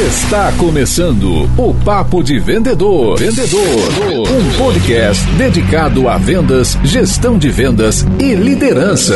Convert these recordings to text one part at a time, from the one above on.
Está começando o Papo de Vendedor. Vendedor. Um podcast dedicado a vendas, gestão de vendas e liderança.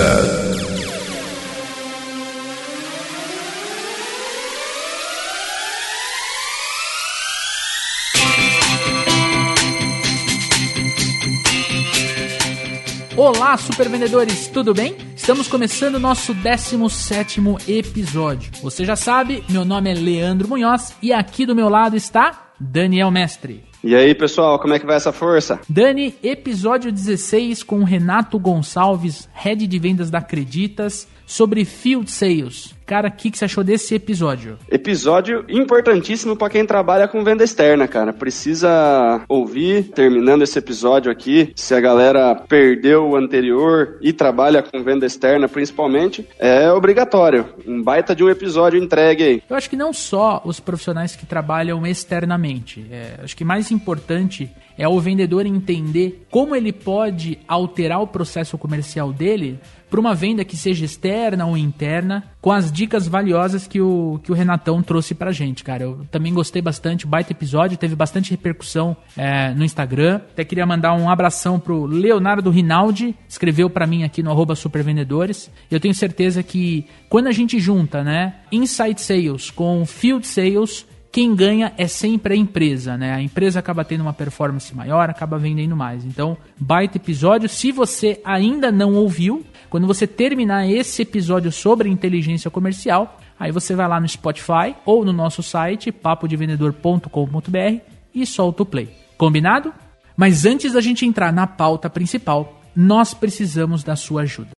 Olá, super vendedores, tudo bem? Estamos começando o nosso 17 episódio. Você já sabe, meu nome é Leandro Munhoz e aqui do meu lado está Daniel Mestre. E aí, pessoal, como é que vai essa força? Dani, episódio 16 com Renato Gonçalves, head de vendas da Acreditas, sobre field sales. Cara, o que, que você achou desse episódio? Episódio importantíssimo para quem trabalha com venda externa, cara. Precisa ouvir, terminando esse episódio aqui, se a galera perdeu o anterior e trabalha com venda externa principalmente, é obrigatório. Um baita de um episódio entregue aí. Eu acho que não só os profissionais que trabalham externamente. É, acho que mais importante é o vendedor entender como ele pode alterar o processo comercial dele para uma venda que seja externa ou interna, com as dicas valiosas que o, que o Renatão trouxe pra gente, cara. Eu também gostei bastante, baita episódio, teve bastante repercussão é, no Instagram. Até queria mandar um abração pro Leonardo Rinaldi, escreveu para mim aqui no arroba supervendedores. Eu tenho certeza que quando a gente junta, né, Inside Sales com Field Sales, quem ganha é sempre a empresa, né? A empresa acaba tendo uma performance maior, acaba vendendo mais. Então, baita episódio. Se você ainda não ouviu, quando você terminar esse episódio sobre inteligência comercial, aí você vai lá no Spotify ou no nosso site papodevendedor.com.br e solta o play. Combinado? Mas antes da gente entrar na pauta principal, nós precisamos da sua ajuda.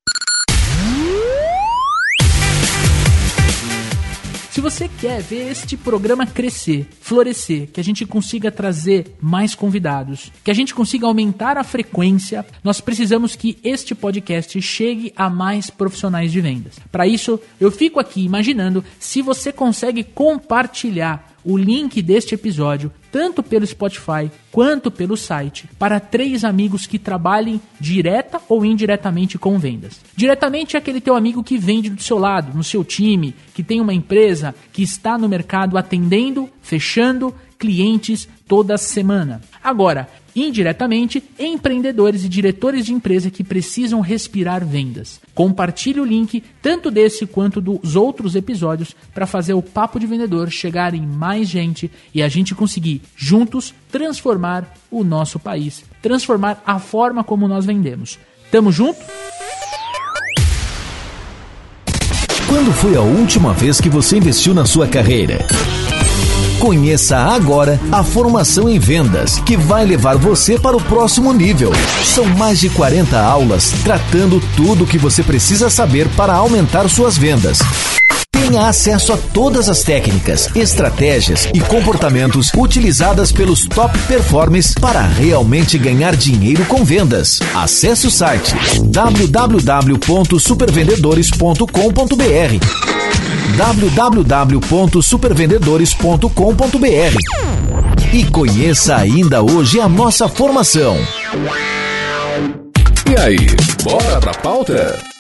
Se você quer ver este programa crescer, florescer, que a gente consiga trazer mais convidados, que a gente consiga aumentar a frequência, nós precisamos que este podcast chegue a mais profissionais de vendas. Para isso, eu fico aqui imaginando se você consegue compartilhar o link deste episódio, tanto pelo Spotify quanto pelo site, para três amigos que trabalhem direta ou indiretamente com vendas. Diretamente é aquele teu amigo que vende do seu lado, no seu time, que tem uma empresa que está no mercado atendendo, fechando clientes toda semana. Agora, indiretamente, empreendedores e diretores de empresa que precisam respirar vendas. Compartilhe o link, tanto desse quanto dos outros episódios, para fazer o Papo de Vendedor chegar em mais gente e a gente conseguir, juntos, transformar o nosso país, transformar a forma como nós vendemos. Tamo junto? Quando foi a última vez que você investiu na sua carreira? Conheça agora a formação em vendas, que vai levar você para o próximo nível. São mais de 40 aulas tratando tudo o que você precisa saber para aumentar suas vendas. Tenha acesso a todas as técnicas, estratégias e comportamentos utilizadas pelos top performers para realmente ganhar dinheiro com vendas. Acesse o site www.supervendedores.com.br www.supervendedores.com.br e conheça ainda hoje a nossa formação. E aí, bora pra pauta?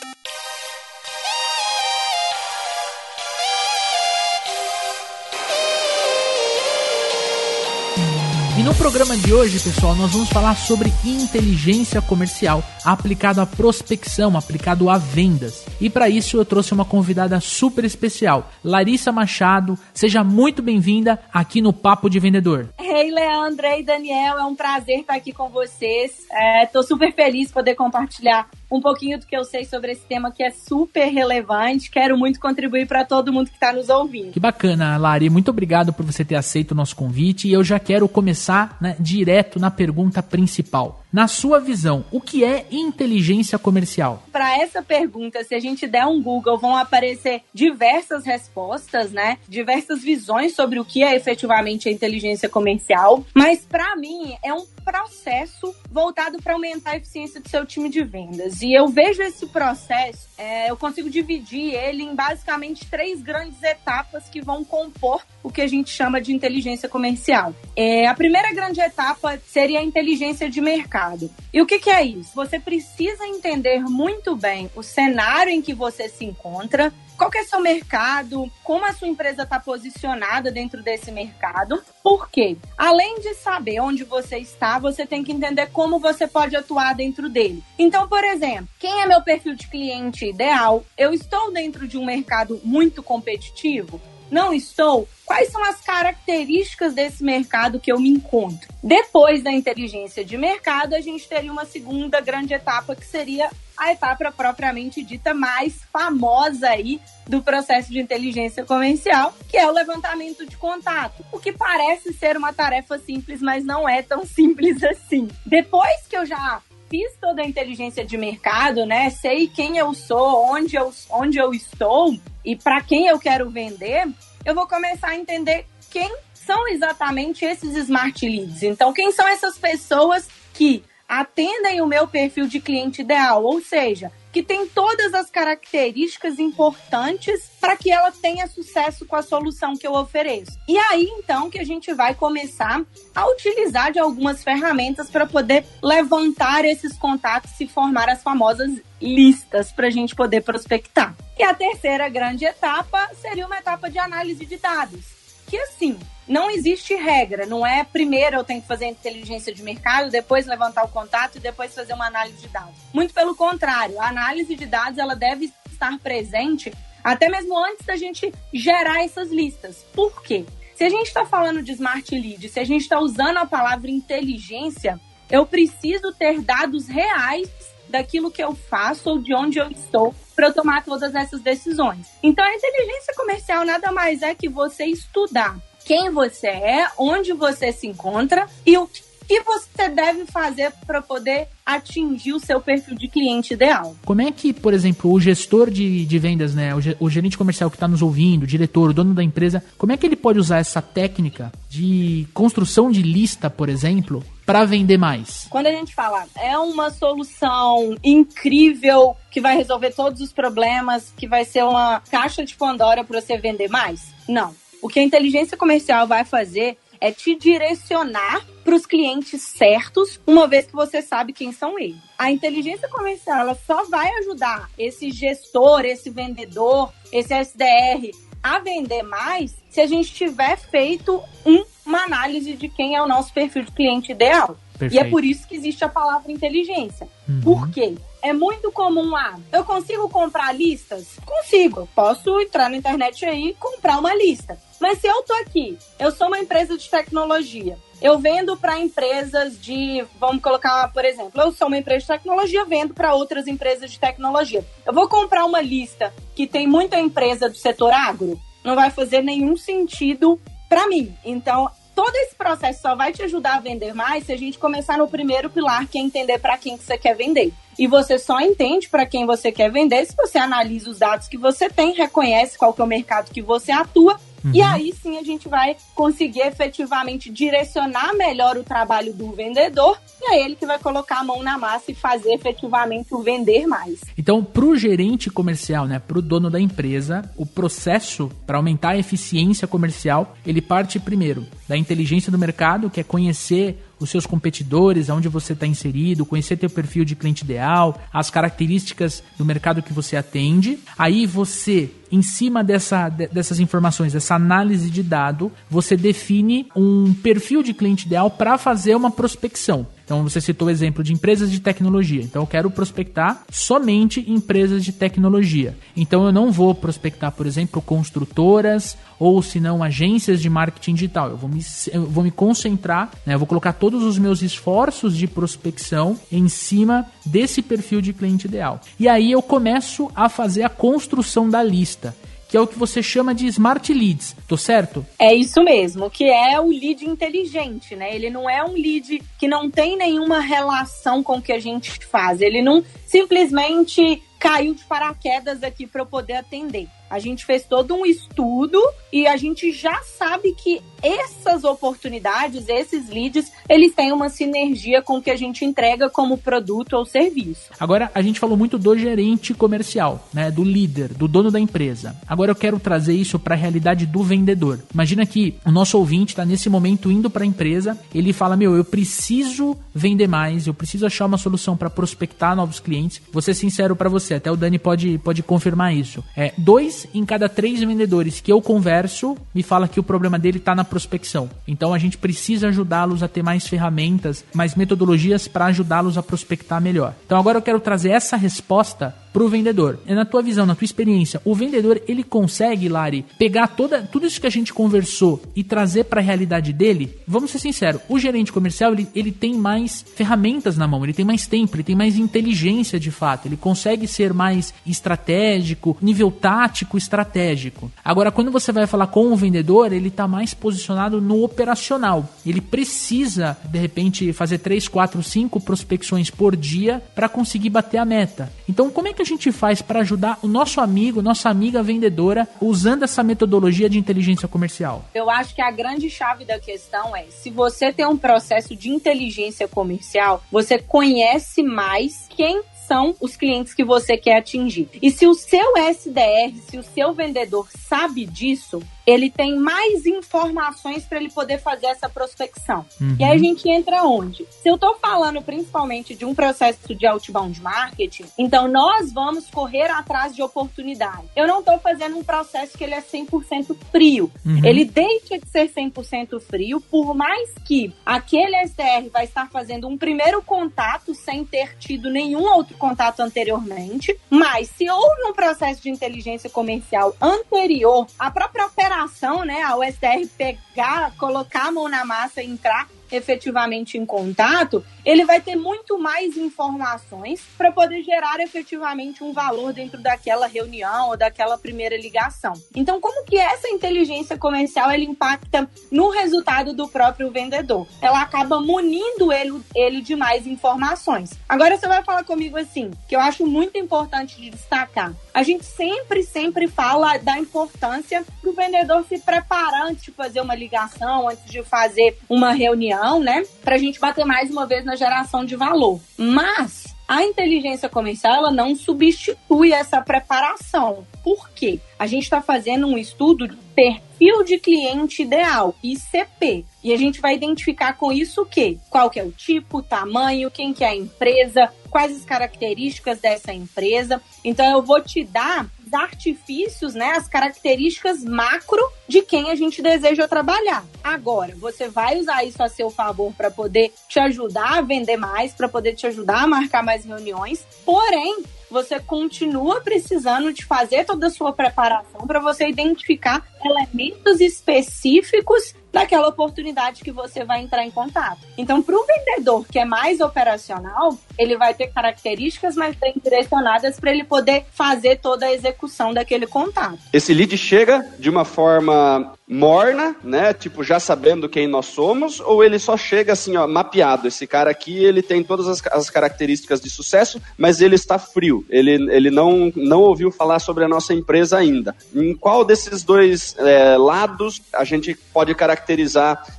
E no programa de hoje, pessoal, nós vamos falar sobre inteligência comercial aplicado à prospecção, aplicado a vendas. E para isso eu trouxe uma convidada super especial, Larissa Machado. Seja muito bem-vinda aqui no Papo de Vendedor. Ei, Leandro, ei, Daniel, é um prazer estar aqui com vocês. Estou é, super feliz poder compartilhar um pouquinho do que eu sei sobre esse tema que é super relevante. Quero muito contribuir para todo mundo que está nos ouvindo. Que bacana, Lari. Muito obrigado por você ter aceito o nosso convite. E eu já quero começar né, direto na pergunta principal. Na sua visão, o que é inteligência comercial? Para essa pergunta, se a gente der um Google, vão aparecer diversas respostas, né? Diversas visões sobre o que é efetivamente a inteligência comercial. Mas para mim é um processo voltado para aumentar a eficiência do seu time de vendas. E eu vejo esse processo, é, eu consigo dividir ele em basicamente três grandes etapas que vão compor o que a gente chama de inteligência comercial. É, a primeira grande etapa seria a inteligência de mercado. E o que, que é isso? Você precisa entender muito bem o cenário em que você se encontra qual é seu mercado, como a sua empresa está posicionada dentro desse mercado. Por quê? Além de saber onde você está, você tem que entender como você pode atuar dentro dele. Então, por exemplo, quem é meu perfil de cliente ideal? Eu estou dentro de um mercado muito competitivo? Não estou? Quais são as características desse mercado que eu me encontro? Depois da inteligência de mercado, a gente teria uma segunda grande etapa que seria a etapa propriamente dita mais famosa aí do processo de inteligência comercial, que é o levantamento de contato. O que parece ser uma tarefa simples, mas não é tão simples assim. Depois que eu já fiz toda a inteligência de mercado, né? Sei quem eu sou, onde eu, onde eu estou e para quem eu quero vender, eu vou começar a entender quem são exatamente esses smart leads. Então, quem são essas pessoas que atendem o meu perfil de cliente ideal, ou seja, que tem todas as características importantes para que ela tenha sucesso com a solução que eu ofereço. E aí então que a gente vai começar a utilizar de algumas ferramentas para poder levantar esses contatos e formar as famosas listas para a gente poder prospectar. E a terceira grande etapa seria uma etapa de análise de dados que assim, não existe regra, não é primeiro eu tenho que fazer inteligência de mercado, depois levantar o contato e depois fazer uma análise de dados. Muito pelo contrário, a análise de dados ela deve estar presente até mesmo antes da gente gerar essas listas. Por quê? Se a gente está falando de smart lead, se a gente está usando a palavra inteligência, eu preciso ter dados reais daquilo que eu faço ou de onde eu estou para tomar todas essas decisões. Então, a inteligência comercial nada mais é que você estudar quem você é, onde você se encontra e o que você deve fazer para poder atingir o seu perfil de cliente ideal. Como é que, por exemplo, o gestor de, de vendas, né, o, o gerente comercial que está nos ouvindo, o diretor, o dono da empresa, como é que ele pode usar essa técnica de construção de lista, por exemplo, para vender mais? Quando a gente fala é uma solução incrível que vai resolver todos os problemas, que vai ser uma caixa de Pandora para você vender mais? Não. O que a inteligência comercial vai fazer é te direcionar para os clientes certos, uma vez que você sabe quem são eles. A inteligência comercial ela só vai ajudar esse gestor, esse vendedor, esse SDR a vender mais se a gente tiver feito um, uma análise de quem é o nosso perfil de cliente ideal. Perfeito. E é por isso que existe a palavra inteligência. Uhum. Por quê? É muito comum, ah, eu consigo comprar listas? Consigo. Posso entrar na internet aí e comprar uma lista. Mas se eu tô aqui, eu sou uma empresa de tecnologia, eu vendo para empresas de, vamos colocar, por exemplo, eu sou uma empresa de tecnologia, vendo para outras empresas de tecnologia. Eu vou comprar uma lista que tem muita empresa do setor agro? Não vai fazer nenhum sentido para mim. Então, todo esse processo só vai te ajudar a vender mais se a gente começar no primeiro pilar, que é entender para quem que você quer vender. E você só entende para quem você quer vender se você analisa os dados que você tem, reconhece qual que é o mercado que você atua Uhum. E aí sim a gente vai conseguir efetivamente direcionar melhor o trabalho do vendedor e é ele que vai colocar a mão na massa e fazer efetivamente o vender mais. Então, para o gerente comercial, né, para o dono da empresa, o processo para aumentar a eficiência comercial, ele parte primeiro da inteligência do mercado, que é conhecer os seus competidores, aonde você está inserido, conhecer teu perfil de cliente ideal, as características do mercado que você atende. Aí você, em cima dessa, dessas informações, dessa análise de dado, você define um perfil de cliente ideal para fazer uma prospecção. Então você citou o exemplo de empresas de tecnologia. Então eu quero prospectar somente empresas de tecnologia. Então eu não vou prospectar, por exemplo, construtoras ou se não agências de marketing digital. Eu vou me, eu vou me concentrar, né? eu vou colocar todos os meus esforços de prospecção em cima desse perfil de cliente ideal. E aí eu começo a fazer a construção da lista que é o que você chama de smart leads, tô certo? É isso mesmo, que é o lead inteligente, né? Ele não é um lead que não tem nenhuma relação com o que a gente faz, ele não simplesmente caiu de paraquedas aqui para eu poder atender. A gente fez todo um estudo e a gente já sabe que essas oportunidades, esses leads, eles têm uma sinergia com o que a gente entrega como produto ou serviço. Agora, a gente falou muito do gerente comercial, né, do líder, do dono da empresa. Agora eu quero trazer isso para a realidade do vendedor. Imagina que o nosso ouvinte está nesse momento indo para a empresa, ele fala: "Meu, eu preciso vender mais, eu preciso achar uma solução para prospectar novos clientes". Vou ser sincero para você, até o Dani pode pode confirmar isso. É, dois dois em cada três vendedores que eu converso me fala que o problema dele está na prospecção. Então a gente precisa ajudá-los a ter mais ferramentas, mais metodologias para ajudá-los a prospectar melhor. Então agora eu quero trazer essa resposta para o vendedor. É na tua visão, na tua experiência, o vendedor ele consegue, Lari, pegar toda, tudo isso que a gente conversou e trazer para a realidade dele? Vamos ser sinceros, o gerente comercial ele, ele tem mais ferramentas na mão, ele tem mais tempo, ele tem mais inteligência de fato, ele consegue ser mais estratégico, nível tático, estratégico. Agora, quando você vai falar com o vendedor, ele está mais posicionado no operacional. Ele precisa, de repente, fazer 3, 4, 5 prospecções por dia para conseguir bater a meta. Então, como é que gente faz para ajudar o nosso amigo, nossa amiga vendedora, usando essa metodologia de inteligência comercial? Eu acho que a grande chave da questão é: se você tem um processo de inteligência comercial, você conhece mais quem são os clientes que você quer atingir. E se o seu SDR, se o seu vendedor sabe disso, ele tem mais informações para ele poder fazer essa prospecção. Uhum. E aí a gente entra onde? Se eu estou falando principalmente de um processo de outbound marketing, então nós vamos correr atrás de oportunidade. Eu não estou fazendo um processo que ele é 100% frio. Uhum. Ele deixa de ser 100% frio, por mais que aquele SDR vai estar fazendo um primeiro contato sem ter tido nenhum outro contato anteriormente, mas se houve um processo de inteligência comercial anterior, a própria operação operação, né, a USR pegar, colocar a mão na massa e entrar efetivamente em contato, ele vai ter muito mais informações para poder gerar efetivamente um valor dentro daquela reunião ou daquela primeira ligação. Então, como que essa inteligência comercial ele impacta no resultado do próprio vendedor? Ela acaba munindo ele, ele de mais informações. Agora você vai falar comigo assim, que eu acho muito importante de destacar. A gente sempre, sempre fala da importância do vendedor se preparar antes de fazer uma ligação, antes de fazer uma reunião, né? Para a gente bater mais uma vez na geração de valor. Mas a inteligência comercial ela não substitui essa preparação. Por quê? A gente está fazendo um estudo de perfil de cliente ideal, ICP. E a gente vai identificar com isso o quê? Qual que é o tipo, tamanho, quem que é a empresa, quais as características dessa empresa. Então eu vou te dar artifícios, né, as características macro de quem a gente deseja trabalhar. Agora, você vai usar isso a seu favor para poder te ajudar a vender mais, para poder te ajudar a marcar mais reuniões. Porém, você continua precisando de fazer toda a sua preparação para você identificar elementos específicos daquela oportunidade que você vai entrar em contato. Então, para o vendedor que é mais operacional, ele vai ter características mais bem direcionadas para ele poder fazer toda a execução daquele contato. Esse lead chega de uma forma morna, né? Tipo, já sabendo quem nós somos, ou ele só chega assim, ó, mapeado. Esse cara aqui, ele tem todas as, as características de sucesso, mas ele está frio. Ele, ele não, não ouviu falar sobre a nossa empresa ainda. Em qual desses dois é, lados a gente pode caracterizar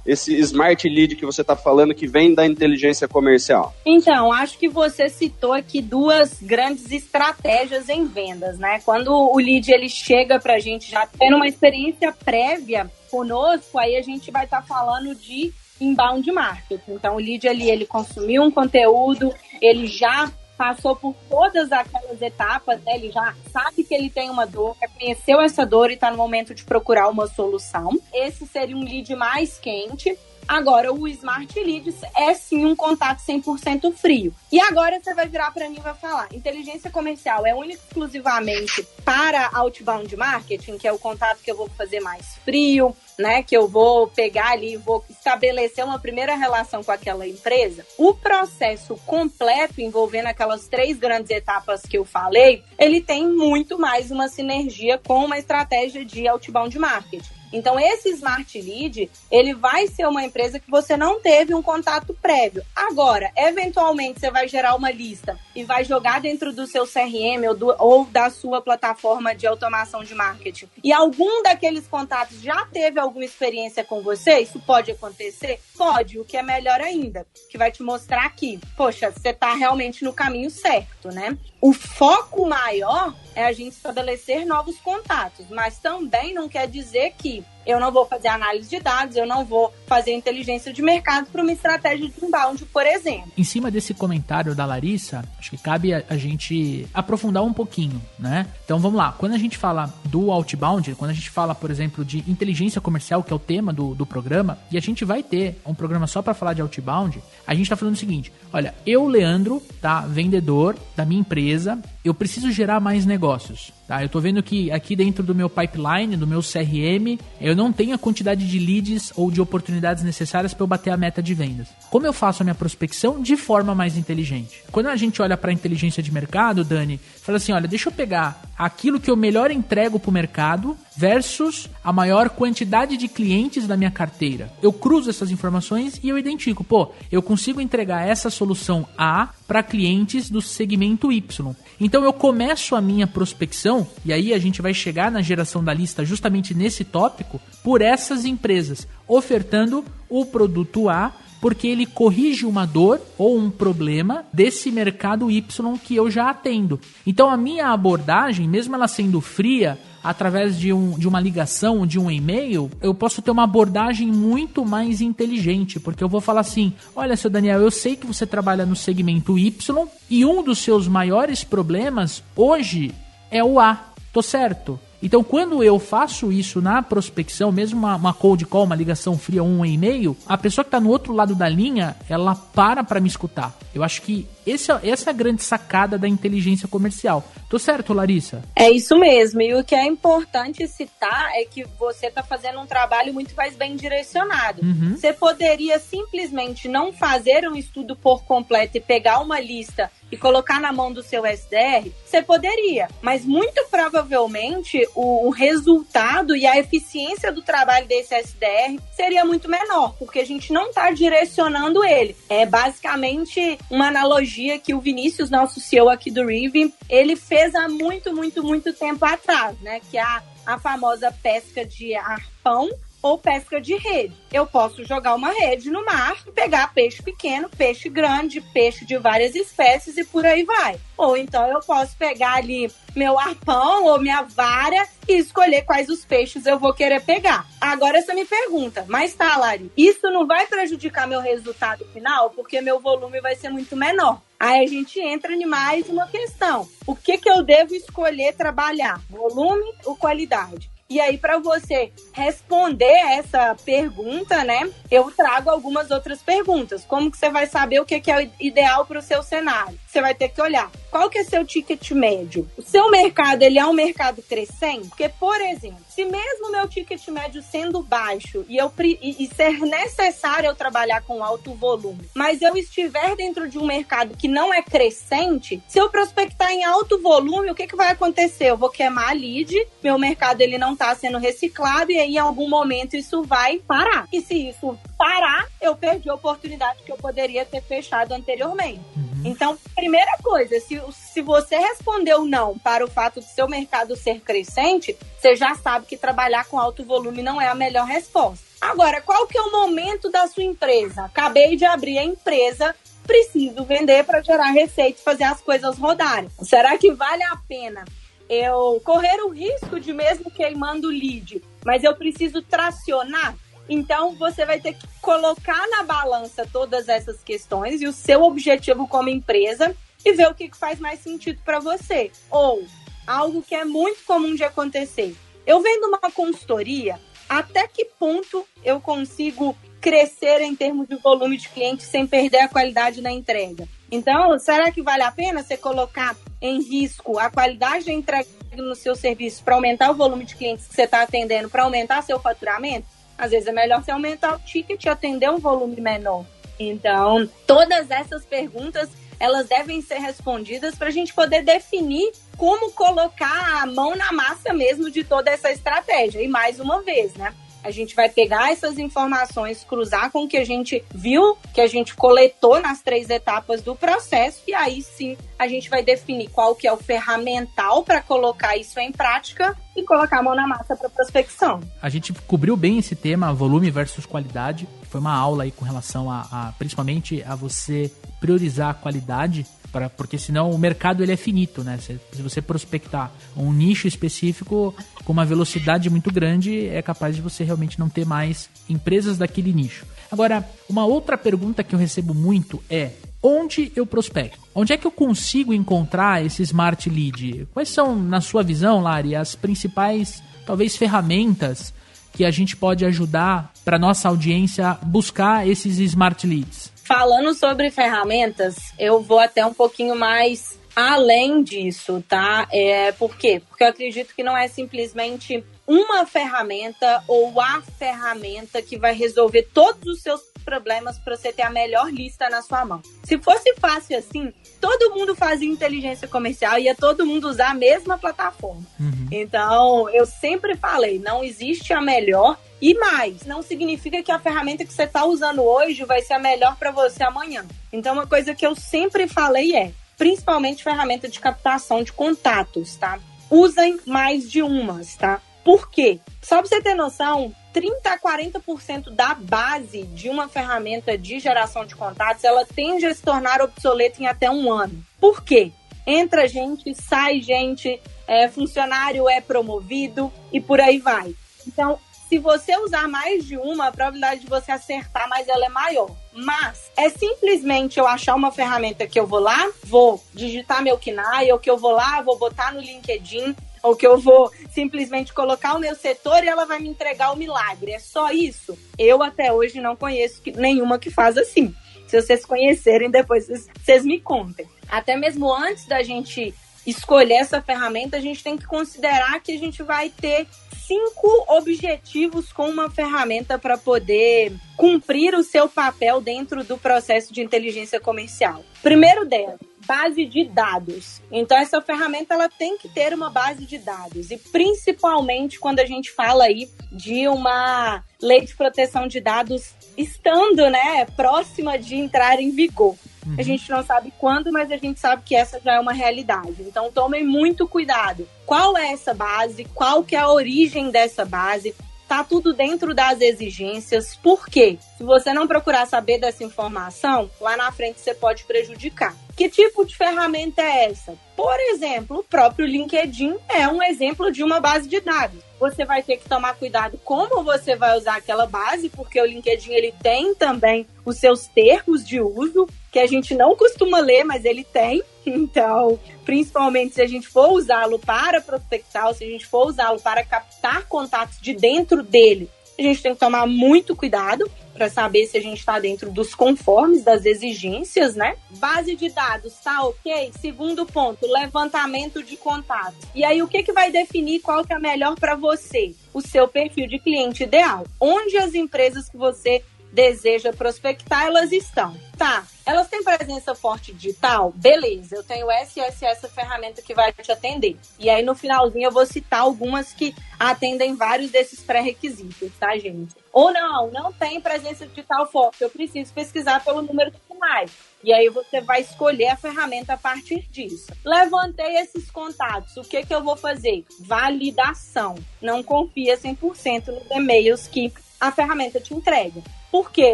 esse smart lead que você está falando que vem da inteligência comercial? Então, acho que você citou aqui duas grandes estratégias em vendas, né? Quando o lead ele chega para a gente já tendo uma experiência prévia conosco, aí a gente vai estar tá falando de inbound marketing. Então, o lead ali, ele consumiu um conteúdo, ele já passou por todas aquelas etapas, né? ele já sabe que ele tem uma dor, reconheceu essa dor e está no momento de procurar uma solução. Esse seria um lead mais quente. Agora, o Smart Leads é sim um contato 100% frio. E agora você vai virar para mim e vai falar: inteligência comercial é única exclusivamente para outbound marketing, que é o contato que eu vou fazer mais frio, né? Que eu vou pegar ali, vou estabelecer uma primeira relação com aquela empresa. O processo completo envolvendo aquelas três grandes etapas que eu falei, ele tem muito mais uma sinergia com uma estratégia de outbound marketing. Então, esse Smart Lead, ele vai ser uma empresa que você não teve um contato prévio. Agora, eventualmente, você vai gerar uma lista e vai jogar dentro do seu CRM ou, do, ou da sua plataforma de automação de marketing. E algum daqueles contatos já teve alguma experiência com você? Isso pode acontecer? Pode, o que é melhor ainda, que vai te mostrar que, poxa, você está realmente no caminho certo, né? O foco maior é a gente estabelecer novos contatos, mas também não quer dizer que Eu não vou fazer análise de dados, eu não vou fazer inteligência de mercado para uma estratégia de inbound, por exemplo. Em cima desse comentário da Larissa, acho que cabe a, a gente aprofundar um pouquinho, né? Então vamos lá. Quando a gente fala do outbound, quando a gente fala, por exemplo, de inteligência comercial, que é o tema do, do programa, e a gente vai ter um programa só para falar de outbound, a gente está falando o seguinte: olha, eu, Leandro, tá, vendedor da minha empresa, eu preciso gerar mais negócios. Tá? Eu estou vendo que aqui dentro do meu pipeline, do meu CRM, eu não tenho a quantidade de leads ou de oportunidades necessárias para eu bater a meta de vendas. Como eu faço a minha prospecção de forma mais inteligente? Quando a gente olha para a inteligência de mercado, Dani, fala assim, olha, deixa eu pegar aquilo que eu melhor entrego para o mercado versus a maior quantidade de clientes da minha carteira. Eu cruzo essas informações e eu identifico, pô, eu consigo entregar essa solução A para clientes do segmento Y. Então eu começo a minha prospecção, e aí a gente vai chegar na geração da lista justamente nesse tópico, por essas empresas, ofertando o produto A porque ele corrige uma dor ou um problema desse mercado Y que eu já atendo. Então a minha abordagem, mesmo ela sendo fria, através de, um, de uma ligação, de um e-mail, eu posso ter uma abordagem muito mais inteligente, porque eu vou falar assim: olha, seu Daniel, eu sei que você trabalha no segmento Y e um dos seus maiores problemas hoje é o A. Tô certo? Então, quando eu faço isso na prospecção, mesmo uma, uma cold call, uma ligação fria, um e-mail, a pessoa que está no outro lado da linha, ela para para me escutar. Eu acho que esse, é, essa é a grande sacada da inteligência comercial. Tô certo, Larissa? É isso mesmo. E o que é importante citar é que você está fazendo um trabalho muito mais bem direcionado. Uhum. Você poderia simplesmente não fazer um estudo por completo e pegar uma lista e colocar na mão do seu SDR, você poderia, mas muito provavelmente o, o, resultado e a eficiência do trabalho desse SDR seria muito menor, porque a gente não está direcionando ele. É basicamente uma analogia que o Vinícius, nosso CEO aqui do Rive, ele fez há muito, muito, muito tempo atrás, né? Que é a, a famosa pesca de arpão ou pesca de rede. Eu posso jogar uma rede no mar, pegar peixe pequeno, peixe grande, peixe de várias espécies e por aí vai. Ou então eu posso pegar ali meu arpão ou minha vara e escolher quais os peixes eu vou querer pegar. Agora você me pergunta, mas tá, Lari, isso não vai prejudicar meu resultado final porque meu volume vai ser muito menor. Aí a gente entra em mais uma questão. O que, que eu devo escolher trabalhar? Volume ou qualidade? E aí, para você responder essa pergunta, né, eu trago algumas outras perguntas. Como que você vai saber o que é ideal para o seu cenário? Você vai ter que olhar qual que é seu ticket médio. O seu mercado, ele é um mercado crescente? Porque, por exemplo, se mesmo meu ticket médio sendo baixo e, eu, e, e ser necessário eu trabalhar com alto volume, mas eu estiver dentro de um mercado que não é crescente, se eu prospectar em alto volume, o que, que vai acontecer? Eu vou queimar a lead, meu mercado ele não está sendo reciclado e aí em algum momento isso vai parar. E se isso parar, eu perdi a oportunidade que eu poderia ter fechado anteriormente. Uhum. Então, primeira coisa, se, se você respondeu não para o fato de seu mercado ser crescente, você já sabe que trabalhar com alto volume não é a melhor resposta. Agora, qual que é o momento da sua empresa? Acabei de abrir a empresa, preciso vender para gerar receita e fazer as coisas rodarem. Será que vale a pena eu correr o risco de mesmo queimando o lead, mas eu preciso tracionar? Então você vai ter que colocar na balança todas essas questões e o seu objetivo como empresa e ver o que faz mais sentido para você. Ou algo que é muito comum de acontecer. Eu vendo uma consultoria, até que ponto eu consigo crescer em termos de volume de clientes sem perder a qualidade na entrega? Então, será que vale a pena você colocar em risco a qualidade da entrega no seu serviço para aumentar o volume de clientes que você está atendendo, para aumentar seu faturamento? Às vezes é melhor você aumentar o ticket e atender um volume menor. Então, todas essas perguntas elas devem ser respondidas para a gente poder definir como colocar a mão na massa mesmo de toda essa estratégia. E mais uma vez, né? A gente vai pegar essas informações, cruzar com o que a gente viu, que a gente coletou nas três etapas do processo, e aí sim a gente vai definir qual que é o ferramental para colocar isso em prática e colocar a mão na massa para prospecção. A gente cobriu bem esse tema, volume versus qualidade. Foi uma aula aí com relação a, a principalmente a você priorizar a qualidade Pra, porque senão o mercado ele é finito, né? Se, se você prospectar um nicho específico com uma velocidade muito grande, é capaz de você realmente não ter mais empresas daquele nicho. Agora, uma outra pergunta que eu recebo muito é: onde eu prospecto? Onde é que eu consigo encontrar esse smart lead? Quais são, na sua visão, Lari, as principais, talvez, ferramentas que a gente pode ajudar para nossa audiência buscar esses smart leads? Falando sobre ferramentas, eu vou até um pouquinho mais além disso, tá? É, por quê? Porque eu acredito que não é simplesmente uma ferramenta ou a ferramenta que vai resolver todos os seus problemas para você ter a melhor lista na sua mão. Se fosse fácil assim, todo mundo fazia inteligência comercial, ia todo mundo usar a mesma plataforma. Uhum. Então, eu sempre falei, não existe a melhor e mais, não significa que a ferramenta que você está usando hoje vai ser a melhor para você amanhã. Então, uma coisa que eu sempre falei é, principalmente ferramenta de captação de contatos, tá? Usem mais de umas, tá? Por quê? Só para você ter noção, 30 a 40% da base de uma ferramenta de geração de contatos, ela tende a se tornar obsoleta em até um ano. Por quê? Entra gente, sai gente, é, funcionário é promovido e por aí vai. Então, se você usar mais de uma, a probabilidade de você acertar mais ela é maior. Mas é simplesmente eu achar uma ferramenta que eu vou lá, vou digitar meu KNAI, ou que eu vou lá, vou botar no LinkedIn, ou que eu vou simplesmente colocar o meu setor e ela vai me entregar o milagre. É só isso? Eu até hoje não conheço nenhuma que faz assim. Se vocês conhecerem, depois vocês me contem. Até mesmo antes da gente escolher essa ferramenta, a gente tem que considerar que a gente vai ter cinco objetivos com uma ferramenta para poder cumprir o seu papel dentro do processo de inteligência comercial. Primeiro delas, base de dados. Então essa ferramenta ela tem que ter uma base de dados e principalmente quando a gente fala aí de uma lei de proteção de dados estando, né, próxima de entrar em vigor. Uhum. A gente não sabe quando, mas a gente sabe que essa já é uma realidade. Então tomem muito cuidado. Qual é essa base? Qual que é a origem dessa base? Tá tudo dentro das exigências. Por quê? Se você não procurar saber dessa informação, lá na frente você pode prejudicar. Que tipo de ferramenta é essa? Por exemplo, o próprio LinkedIn é um exemplo de uma base de dados. Você vai ter que tomar cuidado como você vai usar aquela base, porque o LinkedIn ele tem também os seus termos de uso que a gente não costuma ler, mas ele tem. Então, principalmente se a gente for usá-lo para prospectar, ou se a gente for usá-lo para captar contatos de dentro dele, a gente tem que tomar muito cuidado para saber se a gente está dentro dos conformes das exigências, né? Base de dados, tá ok? Segundo ponto, levantamento de contatos. E aí, o que, que vai definir qual que é melhor para você? O seu perfil de cliente ideal. Onde as empresas que você deseja prospectar, elas estão. Tá, elas têm presença forte digital? Beleza, eu tenho e essa, ferramenta que vai te atender. E aí no finalzinho eu vou citar algumas que atendem vários desses pré-requisitos, tá, gente? Ou não, não tem presença digital forte, eu preciso pesquisar pelo número de finais. E aí você vai escolher a ferramenta a partir disso. Levantei esses contatos, o que que eu vou fazer? Validação. Não confia 100% nos e-mails que a ferramenta te entrega. Por quê?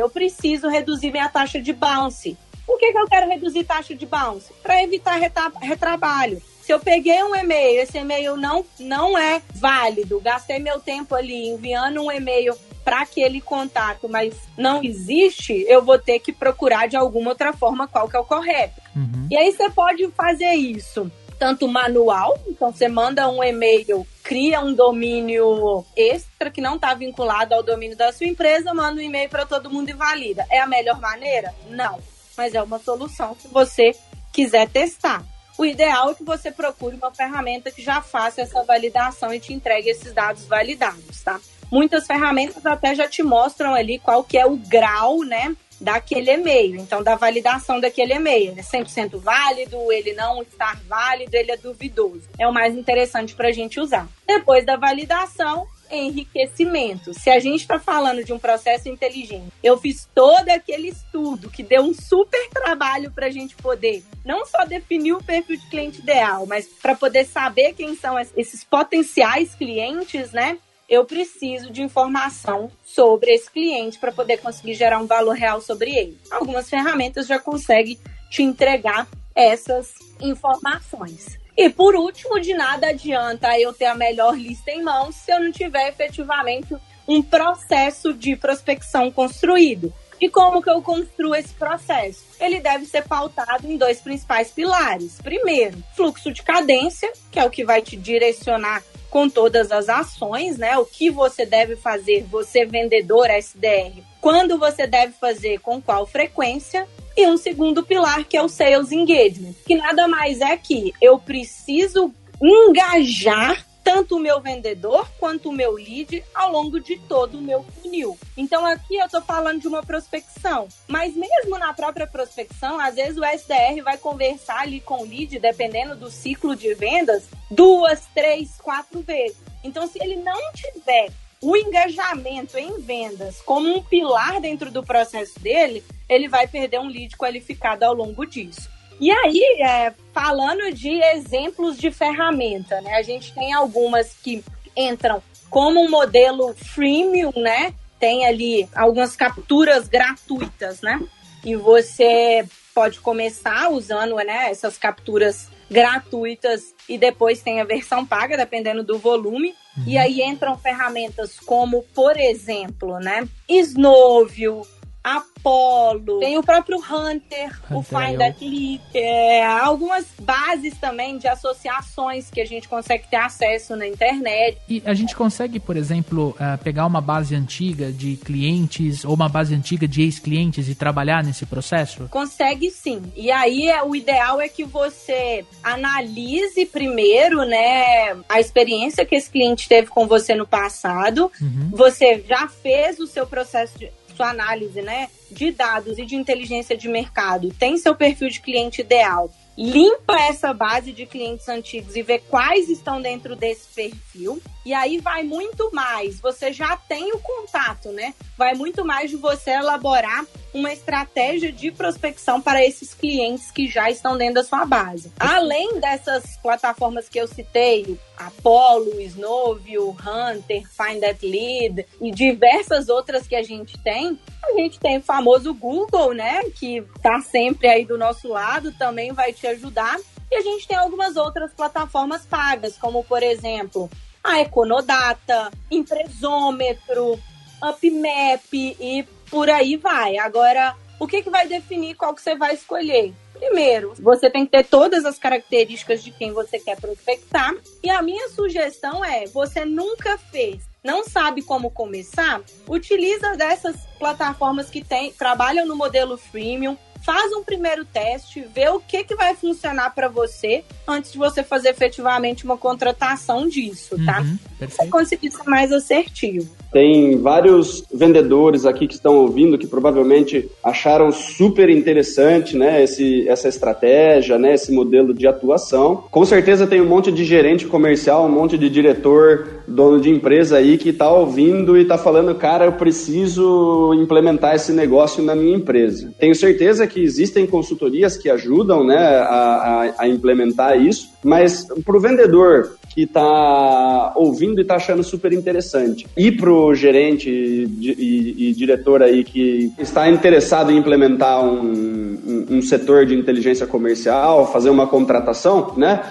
Eu preciso reduzir minha taxa de bounce. Por que, que eu quero reduzir taxa de bounce? Para evitar retrabalho. Se eu peguei um e-mail, esse e-mail não, não é válido, gastei meu tempo ali enviando um e-mail para aquele contato, mas não existe, eu vou ter que procurar de alguma outra forma qual que é o correto. Uhum. E aí você pode fazer isso tanto manual, então você manda um e-mail, cria um domínio extra que não está vinculado ao domínio da sua empresa, manda um e-mail para todo mundo e valida. É a melhor maneira? Não, mas é uma solução se você quiser testar. O ideal é que você procure uma ferramenta que já faça essa validação e te entregue esses dados validados, tá? Muitas ferramentas até já te mostram ali qual que é o grau, né, daquele e-mail, então da validação daquele e-mail. Ele é 100% válido, ele não está válido, ele é duvidoso. É o mais interessante para a gente usar. Depois da validação, enriquecimento. Se a gente está falando de um processo inteligente, eu fiz todo aquele estudo que deu um super trabalho para a gente poder não só definir o perfil de cliente ideal, mas para poder saber quem são esses potenciais clientes, né? Eu preciso de informação sobre esse cliente para poder conseguir gerar um valor real sobre ele. Algumas ferramentas já conseguem te entregar essas informações. E por último, de nada adianta eu ter a melhor lista em mãos se eu não tiver efetivamente um processo de prospecção construído. E como que eu construo esse processo? Ele deve ser pautado em dois principais pilares. Primeiro, fluxo de cadência, que é o que vai te direcionar com todas as ações, né? O que você deve fazer, você vendedor SDR, quando você deve fazer, com qual frequência, e um segundo pilar que é o sales engagement, que nada mais é que eu preciso engajar tanto o meu vendedor quanto o meu lead ao longo de todo o meu funil. Então aqui eu estou falando de uma prospecção, mas mesmo na própria prospecção, às vezes o SDR vai conversar ali com o lead, dependendo do ciclo de vendas, duas, três, quatro vezes. Então se ele não tiver o engajamento em vendas como um pilar dentro do processo dele, ele vai perder um lead qualificado ao longo disso. E aí, é, falando de exemplos de ferramenta, né? A gente tem algumas que entram como um modelo freemium, né? Tem ali algumas capturas gratuitas, né? E você pode começar usando né, essas capturas gratuitas e depois tem a versão paga, dependendo do volume. Uhum. E aí entram ferramentas como, por exemplo, né, Snowview, Apollo, tem o próprio Hunter, Hunter o Find That Lead, é, algumas bases também de associações que a gente consegue ter acesso na internet. E a gente consegue, por exemplo, uh, pegar uma base antiga de clientes ou uma base antiga de ex-clientes e trabalhar nesse processo? Consegue sim. E aí é, o ideal é que você analise primeiro, né, a experiência que esse cliente teve com você no passado. Uhum. Você já fez o seu processo de sua análise né, de dados e de inteligência de mercado tem seu perfil de cliente ideal, limpa essa base de clientes antigos e vê quais estão dentro desse perfil. E aí vai muito mais. Você já tem o contato, né? Vai muito mais de você elaborar uma estratégia de prospecção para esses clientes que já estão dentro da sua base. Além dessas plataformas que eu citei, Apollo, Snowview, Hunter, Find That Lead e diversas outras que a gente tem, a gente tem o famoso Google, né, que está sempre aí do nosso lado, também vai te ajudar. E a gente tem algumas outras plataformas pagas, como por exemplo, a Econodata, Empresômetro, UpMap e por aí vai. Agora, o que, que vai definir qual que você vai escolher? Primeiro, você tem que ter todas as características de quem você quer prospectar. E a minha sugestão é: você nunca fez, não sabe como começar? Utiliza dessas plataformas que tem, trabalham no modelo freemium, faz um primeiro teste, vê o que, que vai funcionar para você antes de você fazer efetivamente uma contratação disso, tá? Uhum, você conseguir ser mais assertivo. Tem vários vendedores aqui que estão ouvindo que provavelmente acharam super interessante, né, esse, essa estratégia, né, esse modelo de atuação. Com certeza tem um monte de gerente comercial, um monte de diretor, dono de empresa aí que está ouvindo e está falando, cara, eu preciso implementar esse negócio na minha empresa. Tenho certeza que existem consultorias que ajudam, né, a, a, a implementar isso, mas para o vendedor que está ouvindo e está achando super interessante. E para gerente e, e, e, diretor aí que está interessado em implementar um, um, um, setor de inteligência comercial, fazer uma contratação, né?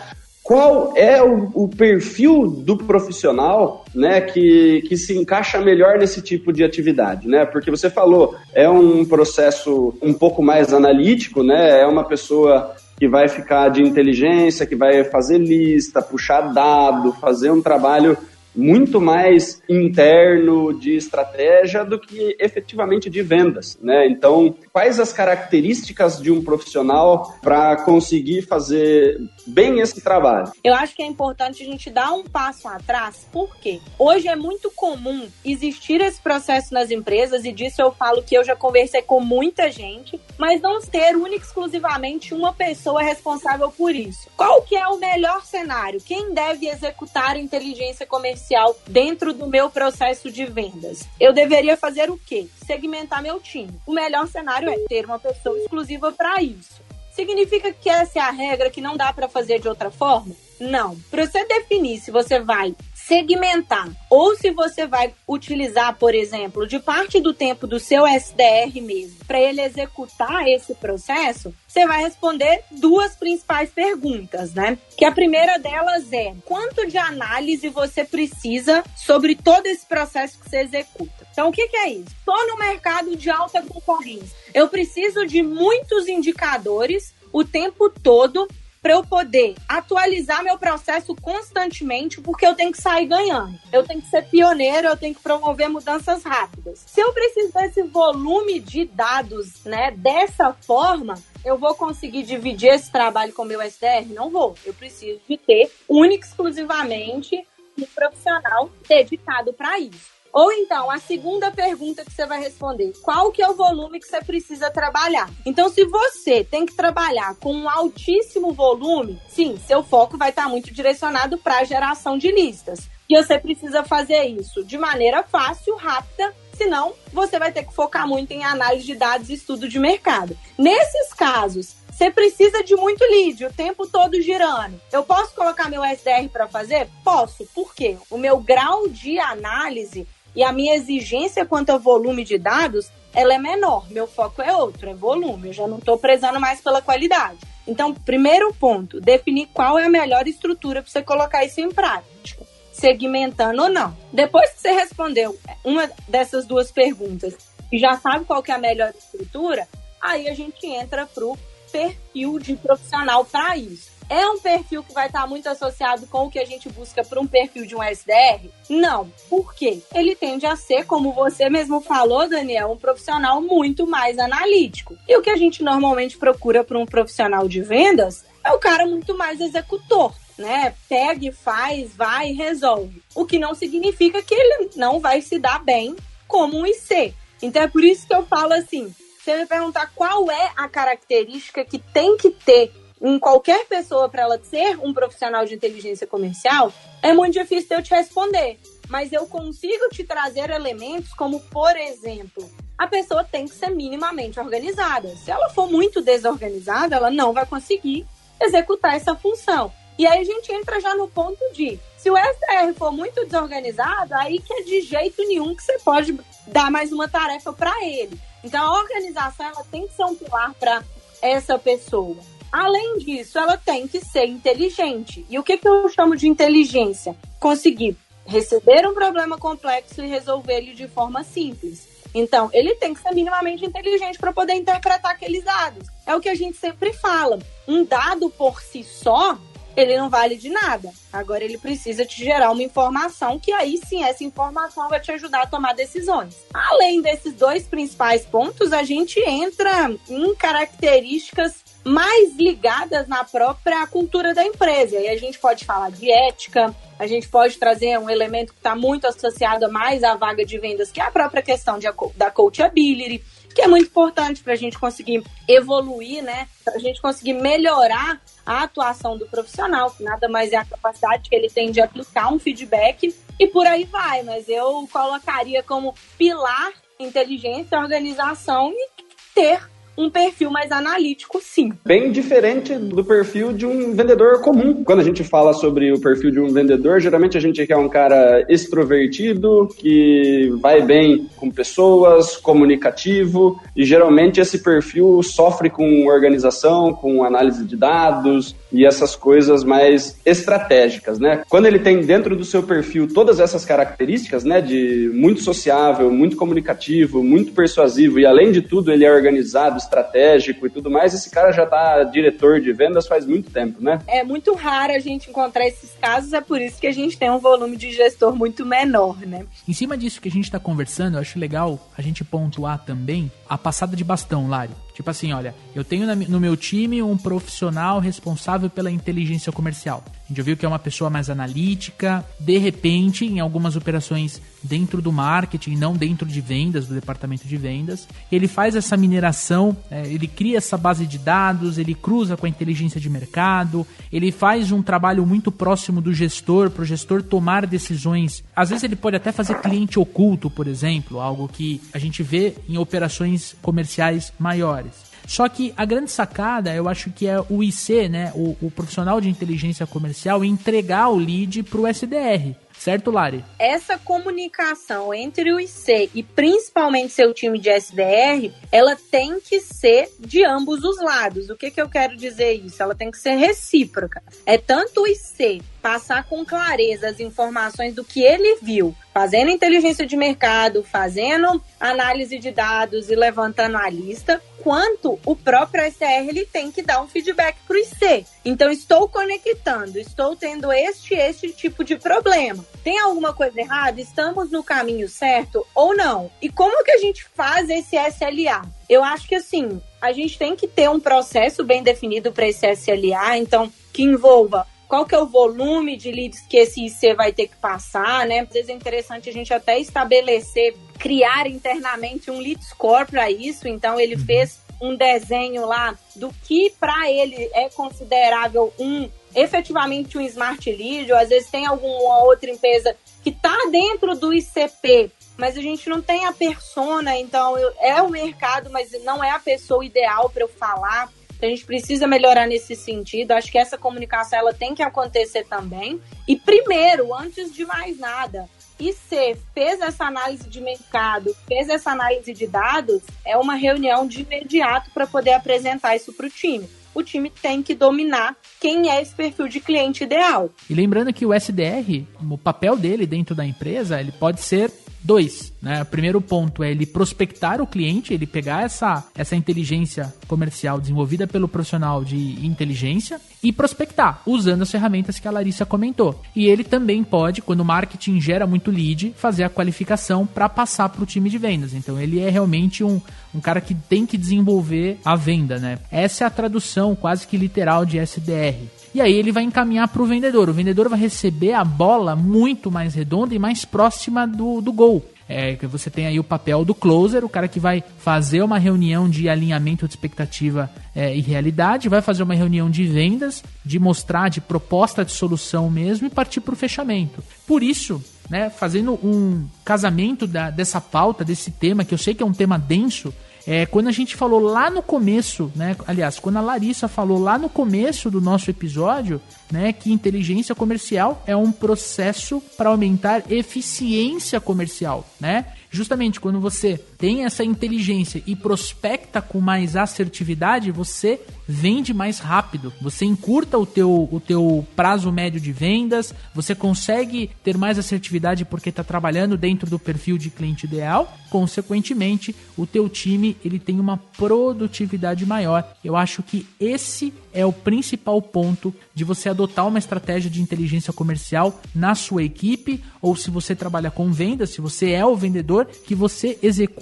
Qual é o, o perfil do profissional, né, que, que se encaixa melhor nesse tipo de atividade, né? Porque você falou, é um processo um pouco mais analítico, né? É uma pessoa que vai ficar de inteligência, que vai fazer lista, puxar dado, fazer um trabalho muito mais interno de estratégia do que efetivamente de vendas, né? Então, quais as características de um profissional para conseguir fazer bem esse trabalho? Eu acho que é importante a gente dar um passo atrás, porque hoje é muito comum existir esse processo nas empresas e disso eu falo que eu já conversei com muita gente, mas não ter única exclusivamente uma pessoa responsável por isso. Qual que é o melhor cenário? Quem deve executar inteligência comercial comercial dentro do meu processo de vendas. Eu deveria fazer o quê? Segmentar meu time. O melhor cenário é ter uma pessoa exclusiva para isso. Significa que essa é a regra que não dá para fazer de outra forma? Não. Para você definir se você vai segmentar. Ou se você vai utilizar, por exemplo, de parte do tempo do seu SDR mesmo, para ele executar esse processo, você vai responder duas principais perguntas, né? Que a primeira delas é: quanto de análise você precisa sobre todo esse processo que você executa? Então, o que, que é isso? Estou no mercado de alta concorrência. Eu preciso de muitos indicadores o tempo todo para eu poder atualizar meu processo constantemente, porque eu tenho que sair ganhando. Eu tenho que ser pioneiro, eu tenho que promover mudanças rápidas. Se eu preciso desse volume de dados, né, dessa forma, eu vou conseguir dividir esse trabalho com o meu SDR? Não vou. Eu preciso de ter única exclusivamente um profissional dedicado para isso. Ou então, a segunda pergunta que você vai responder: qual que é o volume que você precisa trabalhar? Então, se você tem que trabalhar com um altíssimo volume, sim, seu foco vai estar muito direcionado para a geração de listas. E você precisa fazer isso de maneira fácil, rápida, senão você vai ter que focar muito em análise de dados e estudo de mercado. Nesses casos, você precisa de muito lead, o tempo todo girando. Eu posso colocar meu SDR para fazer? Posso. Por quê? O meu grau de análise e a minha exigência quanto ao volume de dados, ela é menor. Meu foco é outro, é volume. Eu já não estou prezando mais pela qualidade. Então, primeiro ponto, definir qual é a melhor estrutura para você colocar isso em prática, segmentando ou não. Depois que você respondeu uma dessas duas perguntas e já sabe qual é a melhor estrutura, aí a gente entra pro perfil de profissional para isso. É um perfil que vai estar muito associado com o que a gente busca para um perfil de um SDR? Não. Por quê? Ele tende a ser, como você mesmo falou, Daniel, um profissional muito mais analítico. E o que a gente normalmente procura para um profissional de vendas é o cara muito mais executor. Né? Pega, faz, vai e resolve. O que não significa que ele não vai se dar bem como um IC. Então é por isso que eu falo assim: você me perguntar qual é a característica que tem que ter em qualquer pessoa para ela ser um profissional de inteligência comercial, é muito difícil eu te responder. Mas eu consigo te trazer elementos como, por exemplo, a pessoa tem que ser minimamente organizada. Se ela for muito desorganizada, ela não vai conseguir executar essa função. E aí a gente entra já no ponto de, se o SDR for muito desorganizado, aí que é de jeito nenhum que você pode dar mais uma tarefa para ele. Então a organização ela tem que ser um pilar para essa pessoa. Além disso, ela tem que ser inteligente. E o que, que eu chamo de inteligência? Conseguir receber um problema complexo e resolver ele de forma simples. Então, ele tem que ser minimamente inteligente para poder interpretar aqueles dados. É o que a gente sempre fala. Um dado por si só, ele não vale de nada. Agora ele precisa te gerar uma informação que aí sim essa informação vai te ajudar a tomar decisões. Além desses dois principais pontos, a gente entra em características mais ligadas na própria cultura da empresa. E a gente pode falar de ética, a gente pode trazer um elemento que está muito associado mais à vaga de vendas, que é a própria questão de, da coachability, que é muito importante para a gente conseguir evoluir, né? Para a gente conseguir melhorar a atuação do profissional, que nada mais é a capacidade que ele tem de aplicar um feedback e por aí vai. Mas eu colocaria como pilar inteligência, organização e ter um perfil mais analítico, sim. Bem diferente do perfil de um vendedor comum. Quando a gente fala sobre o perfil de um vendedor, geralmente a gente quer um cara extrovertido, que vai bem com pessoas, comunicativo, e geralmente esse perfil sofre com organização, com análise de dados e essas coisas mais estratégicas, né? Quando ele tem dentro do seu perfil todas essas características, né, de muito sociável, muito comunicativo, muito persuasivo e além de tudo ele é organizado, estratégico e tudo mais, esse cara já tá diretor de vendas faz muito tempo, né? É muito raro a gente encontrar esses casos, é por isso que a gente tem um volume de gestor muito menor, né? Em cima disso que a gente está conversando, eu acho legal a gente pontuar também a passada de bastão, Lari. Tipo assim, olha, eu tenho no meu time um profissional responsável pela inteligência comercial. A gente viu que é uma pessoa mais analítica, de repente, em algumas operações dentro do marketing, não dentro de vendas, do departamento de vendas, ele faz essa mineração, é, ele cria essa base de dados, ele cruza com a inteligência de mercado, ele faz um trabalho muito próximo do gestor, para o gestor tomar decisões. Às vezes ele pode até fazer cliente oculto, por exemplo, algo que a gente vê em operações comerciais maiores. Só que a grande sacada, eu acho que é o IC, né, o, o profissional de inteligência comercial, entregar o lead para o SDR Certo, Lari? Essa comunicação entre o IC e principalmente seu time de SDR, ela tem que ser de ambos os lados. O que, que eu quero dizer isso? Ela tem que ser recíproca. É tanto o IC passar com clareza as informações do que ele viu, fazendo inteligência de mercado, fazendo análise de dados e levantando a lista, quanto o próprio SR ele tem que dar um feedback para o IC. Então, estou conectando, estou tendo este este tipo de problema. Tem alguma coisa errada? Estamos no caminho certo ou não? E como que a gente faz esse SLA? Eu acho que assim, a gente tem que ter um processo bem definido para esse SLA, então que envolva qual que é o volume de leads que esse IC vai ter que passar, né? Às vezes é interessante a gente até estabelecer, criar internamente um lead score para isso. Então ele uhum. fez um desenho lá do que para ele é considerável um efetivamente um smart lead, ou às vezes tem alguma outra empresa que está dentro do ICP, mas a gente não tem a persona, então eu, é o mercado, mas não é a pessoa ideal para eu falar. Então a gente precisa melhorar nesse sentido. Acho que essa comunicação ela tem que acontecer também. E primeiro, antes de mais nada, e se fez essa análise de mercado, fez essa análise de dados, é uma reunião de imediato para poder apresentar isso para o time. O time tem que dominar quem é esse perfil de cliente ideal. E lembrando que o SDR, o papel dele dentro da empresa, ele pode ser Dois, né? O primeiro ponto é ele prospectar o cliente, ele pegar essa, essa inteligência comercial desenvolvida pelo profissional de inteligência e prospectar, usando as ferramentas que a Larissa comentou. E ele também pode, quando o marketing gera muito lead, fazer a qualificação para passar para o time de vendas. Então ele é realmente um, um cara que tem que desenvolver a venda, né? Essa é a tradução quase que literal de SDR. E aí ele vai encaminhar para o vendedor. O vendedor vai receber a bola muito mais redonda e mais próxima do, do gol. É, você tem aí o papel do closer, o cara que vai fazer uma reunião de alinhamento de expectativa é, e realidade, vai fazer uma reunião de vendas, de mostrar, de proposta de solução mesmo e partir para o fechamento. Por isso, né, fazendo um casamento da, dessa pauta, desse tema, que eu sei que é um tema denso, é, quando a gente falou lá no começo, né? Aliás, quando a Larissa falou lá no começo do nosso episódio, né, que inteligência comercial é um processo para aumentar eficiência comercial, né? Justamente quando você tem essa inteligência e prospecta com mais assertividade, você vende mais rápido. Você encurta o teu, o teu prazo médio de vendas, você consegue ter mais assertividade porque está trabalhando dentro do perfil de cliente ideal. Consequentemente, o teu time ele tem uma produtividade maior. Eu acho que esse é o principal ponto de você adotar uma estratégia de inteligência comercial na sua equipe, ou se você trabalha com vendas, se você é o vendedor, que você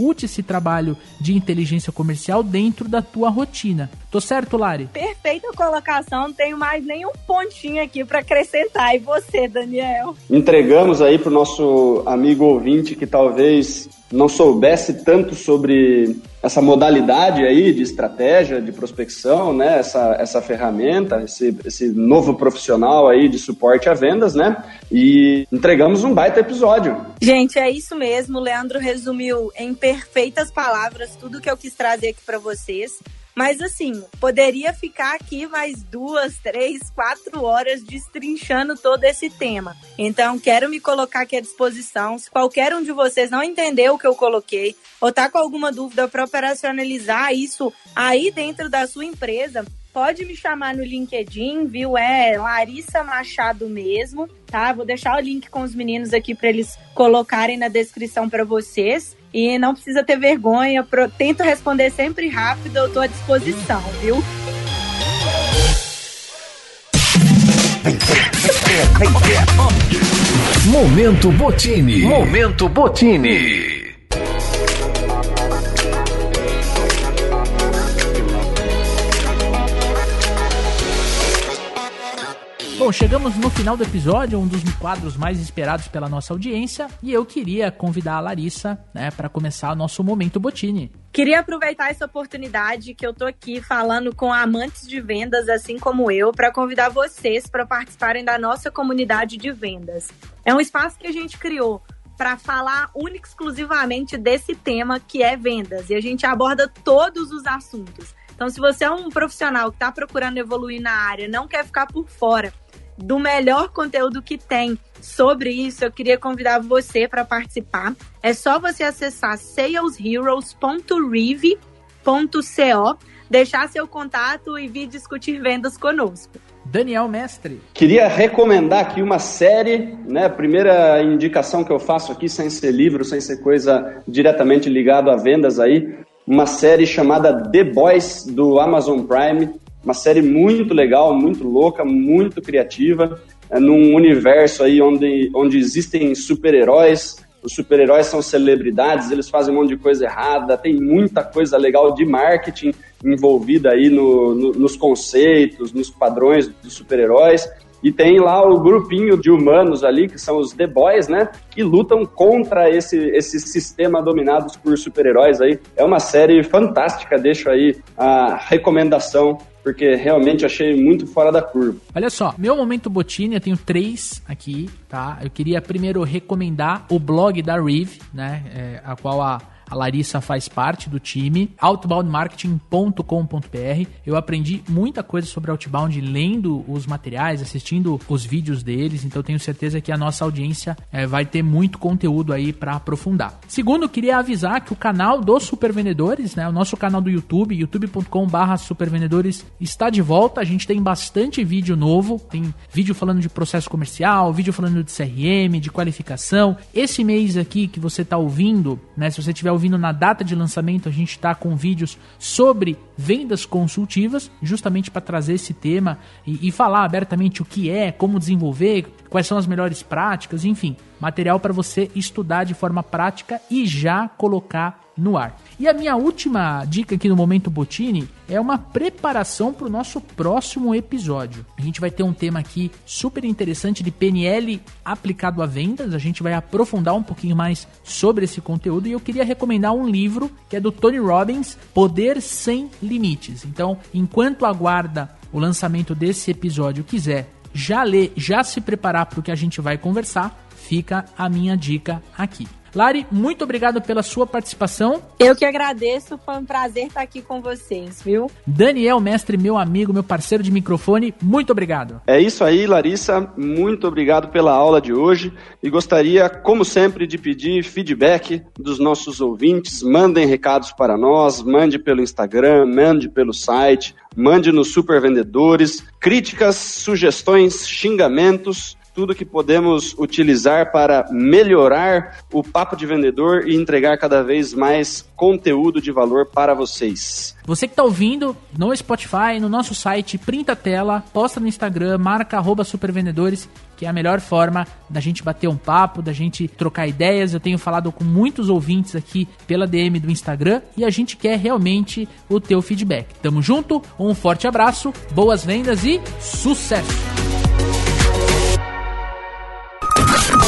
execute esse trabalho de inteligência comercial dentro da tua rotina. Tô certo, Lari? Perfeita colocação, não tenho mais nenhum pontinho aqui para acrescentar. E você, Daniel? Entregamos aí pro nosso amigo ouvinte que talvez não soubesse tanto sobre essa modalidade aí de estratégia, de prospecção, né? Essa, essa ferramenta, esse, esse novo profissional aí de suporte a vendas, né? E entregamos um baita episódio. Gente, é isso mesmo. O Leandro resumiu em perfeitas palavras tudo que eu quis trazer aqui para vocês. Mas assim, poderia ficar aqui mais duas, três, quatro horas destrinchando todo esse tema. Então, quero me colocar aqui à disposição. Se qualquer um de vocês não entendeu o que eu coloquei, ou tá com alguma dúvida para operacionalizar isso aí dentro da sua empresa, pode me chamar no LinkedIn, viu? É Larissa Machado mesmo, tá? Vou deixar o link com os meninos aqui para eles colocarem na descrição para vocês. E não precisa ter vergonha, pro... tento responder sempre rápido, eu tô à disposição, viu? Momento Botini. Momento Botini. Bom, chegamos no final do episódio, um dos quadros mais esperados pela nossa audiência, e eu queria convidar a Larissa, né, para começar o nosso momento Botini. Queria aproveitar essa oportunidade que eu tô aqui falando com amantes de vendas, assim como eu, para convidar vocês para participarem da nossa comunidade de vendas. É um espaço que a gente criou para falar única exclusivamente desse tema que é vendas, e a gente aborda todos os assuntos. Então, se você é um profissional que está procurando evoluir na área, não quer ficar por fora do melhor conteúdo que tem sobre isso, eu queria convidar você para participar. É só você acessar salesheroes.rive.co, deixar seu contato e vir discutir vendas conosco. Daniel Mestre. Queria recomendar aqui uma série, né? A primeira indicação que eu faço aqui, sem ser livro, sem ser coisa diretamente ligado a vendas aí, uma série chamada The Boys do Amazon Prime, uma série muito legal, muito louca, muito criativa, é num universo aí onde, onde existem super-heróis, os super-heróis são celebridades, eles fazem um monte de coisa errada, tem muita coisa legal de marketing envolvida aí no, no, nos conceitos, nos padrões dos super-heróis. E tem lá o grupinho de humanos ali, que são os The Boys, né? Que lutam contra esse, esse sistema dominado por super-heróis aí. É uma série fantástica, deixo aí a recomendação porque realmente achei muito fora da curva. Olha só, meu momento Botini, eu tenho três aqui, tá? Eu queria primeiro recomendar o blog da Rive, né? É, a qual a a Larissa faz parte do time. outboundmarketing.com.br. Eu aprendi muita coisa sobre outbound lendo os materiais, assistindo os vídeos deles, então tenho certeza que a nossa audiência é, vai ter muito conteúdo aí para aprofundar. Segundo, queria avisar que o canal dos Supervendedores, né, o nosso canal do YouTube, youtube.com/supervendedores está de volta. A gente tem bastante vídeo novo, tem vídeo falando de processo comercial, vídeo falando de CRM, de qualificação. Esse mês aqui que você está ouvindo, né, se você tiver ouvindo na data de lançamento, a gente está com vídeos sobre vendas consultivas, justamente para trazer esse tema e, e falar abertamente o que é, como desenvolver, quais são as melhores práticas, enfim, material para você estudar de forma prática e já colocar no ar. E a minha última dica aqui no Momento Botini é uma preparação para o nosso próximo episódio. A gente vai ter um tema aqui super interessante de PNL aplicado a vendas. A gente vai aprofundar um pouquinho mais sobre esse conteúdo e eu queria recomendar um livro que é do Tony Robbins, Poder Sem Limites. Então, enquanto aguarda o lançamento desse episódio, quiser já ler, já se preparar para o que a gente vai conversar, fica a minha dica aqui. Lari, muito obrigado pela sua participação. Eu que agradeço, foi um prazer estar aqui com vocês, viu? Daniel, mestre, meu amigo, meu parceiro de microfone, muito obrigado. É isso aí, Larissa, muito obrigado pela aula de hoje e gostaria, como sempre, de pedir feedback dos nossos ouvintes. Mandem recados para nós, mande pelo Instagram, mande pelo site, mande nos Super Vendedores, críticas, sugestões, xingamentos tudo que podemos utilizar para melhorar o papo de vendedor e entregar cada vez mais conteúdo de valor para vocês. Você que está ouvindo no Spotify, no nosso site, printa a tela, posta no Instagram, marca arroba supervendedores, que é a melhor forma da gente bater um papo, da gente trocar ideias. Eu tenho falado com muitos ouvintes aqui pela DM do Instagram e a gente quer realmente o teu feedback. Tamo junto, um forte abraço, boas vendas e sucesso!